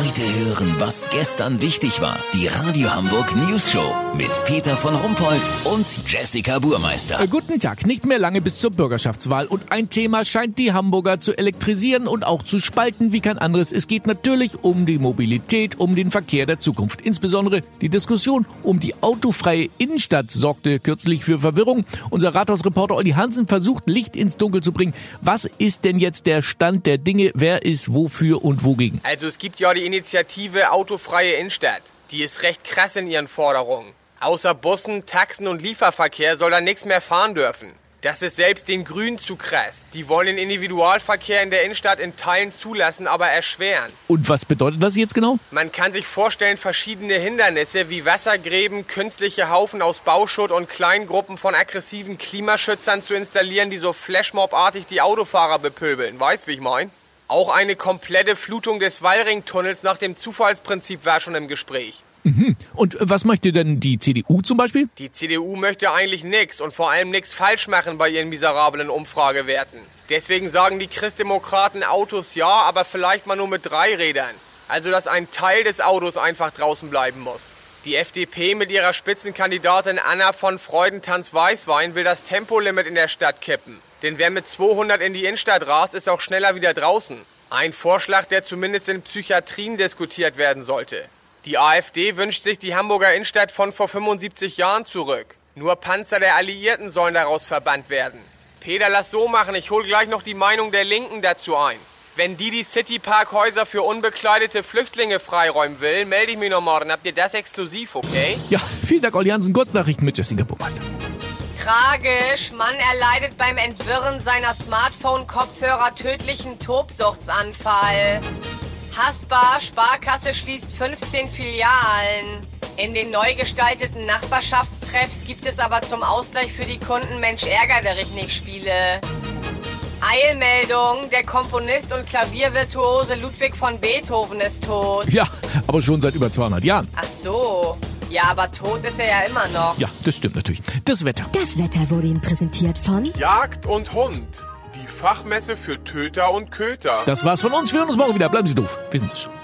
Heute hören, was gestern wichtig war. Die Radio Hamburg News Show mit Peter von Rumpold und Jessica Burmeister. Äh, guten Tag, nicht mehr lange bis zur Bürgerschaftswahl und ein Thema scheint die Hamburger zu elektrisieren und auch zu spalten wie kein anderes. Es geht natürlich um die Mobilität, um den Verkehr der Zukunft. Insbesondere die Diskussion um die autofreie Innenstadt sorgte kürzlich für Verwirrung. Unser Rathausreporter Olli Hansen versucht Licht ins Dunkel zu bringen. Was ist denn jetzt der Stand der Dinge? Wer ist wofür und wogegen? Also es gibt ja die Initiative Autofreie Innenstadt. Die ist recht krass in ihren Forderungen. Außer Bussen, Taxen und Lieferverkehr soll da nichts mehr fahren dürfen. Das ist selbst den Grünen zu krass. Die wollen den Individualverkehr in der Innenstadt in Teilen zulassen, aber erschweren. Und was bedeutet das jetzt genau? Man kann sich vorstellen, verschiedene Hindernisse wie Wassergräben, künstliche Haufen aus Bauschutt und Kleingruppen von aggressiven Klimaschützern zu installieren, die so Flashmob-artig die Autofahrer bepöbeln. Weißt, wie ich mein? Auch eine komplette Flutung des Wallringtunnels nach dem Zufallsprinzip war schon im Gespräch. Mhm. Und was möchte denn die CDU zum Beispiel? Die CDU möchte eigentlich nichts und vor allem nichts falsch machen bei ihren miserablen Umfragewerten. Deswegen sagen die Christdemokraten Autos ja, aber vielleicht mal nur mit drei Rädern. Also dass ein Teil des Autos einfach draußen bleiben muss. Die FDP mit ihrer Spitzenkandidatin Anna von Freudentanz-Weißwein will das Tempolimit in der Stadt kippen. Denn wer mit 200 in die Innenstadt rast, ist auch schneller wieder draußen. Ein Vorschlag, der zumindest in Psychiatrien diskutiert werden sollte. Die AfD wünscht sich die Hamburger Innenstadt von vor 75 Jahren zurück. Nur Panzer der Alliierten sollen daraus verbannt werden. Peter, lass so machen, ich hol gleich noch die Meinung der Linken dazu ein. Wenn die die Citypark-Häuser für unbekleidete Flüchtlinge freiräumen will, melde ich mich noch morgen. Habt ihr das exklusiv, okay? Ja, vielen Dank, Olli Hansen. Kurznachrichten mit Jessica Burmeister. Tragisch. Mann erleidet beim Entwirren seiner Smartphone-Kopfhörer tödlichen Tobsuchtsanfall. Hasbar, Sparkasse schließt 15 Filialen. In den neu gestalteten Nachbarschaftstreffs gibt es aber zum Ausgleich für die Kunden Mensch ärger dich nicht Spiele. Eilmeldung, der Komponist und Klaviervirtuose Ludwig von Beethoven ist tot. Ja, aber schon seit über 200 Jahren. Ach so. Ja, aber tot ist er ja immer noch. Ja, das stimmt natürlich. Das Wetter. Das Wetter wurde Ihnen präsentiert von Jagd und Hund. Die Fachmesse für Töter und Köter. Das war's von uns. Wir hören uns morgen wieder. Bleiben Sie doof. Wir sind es schon.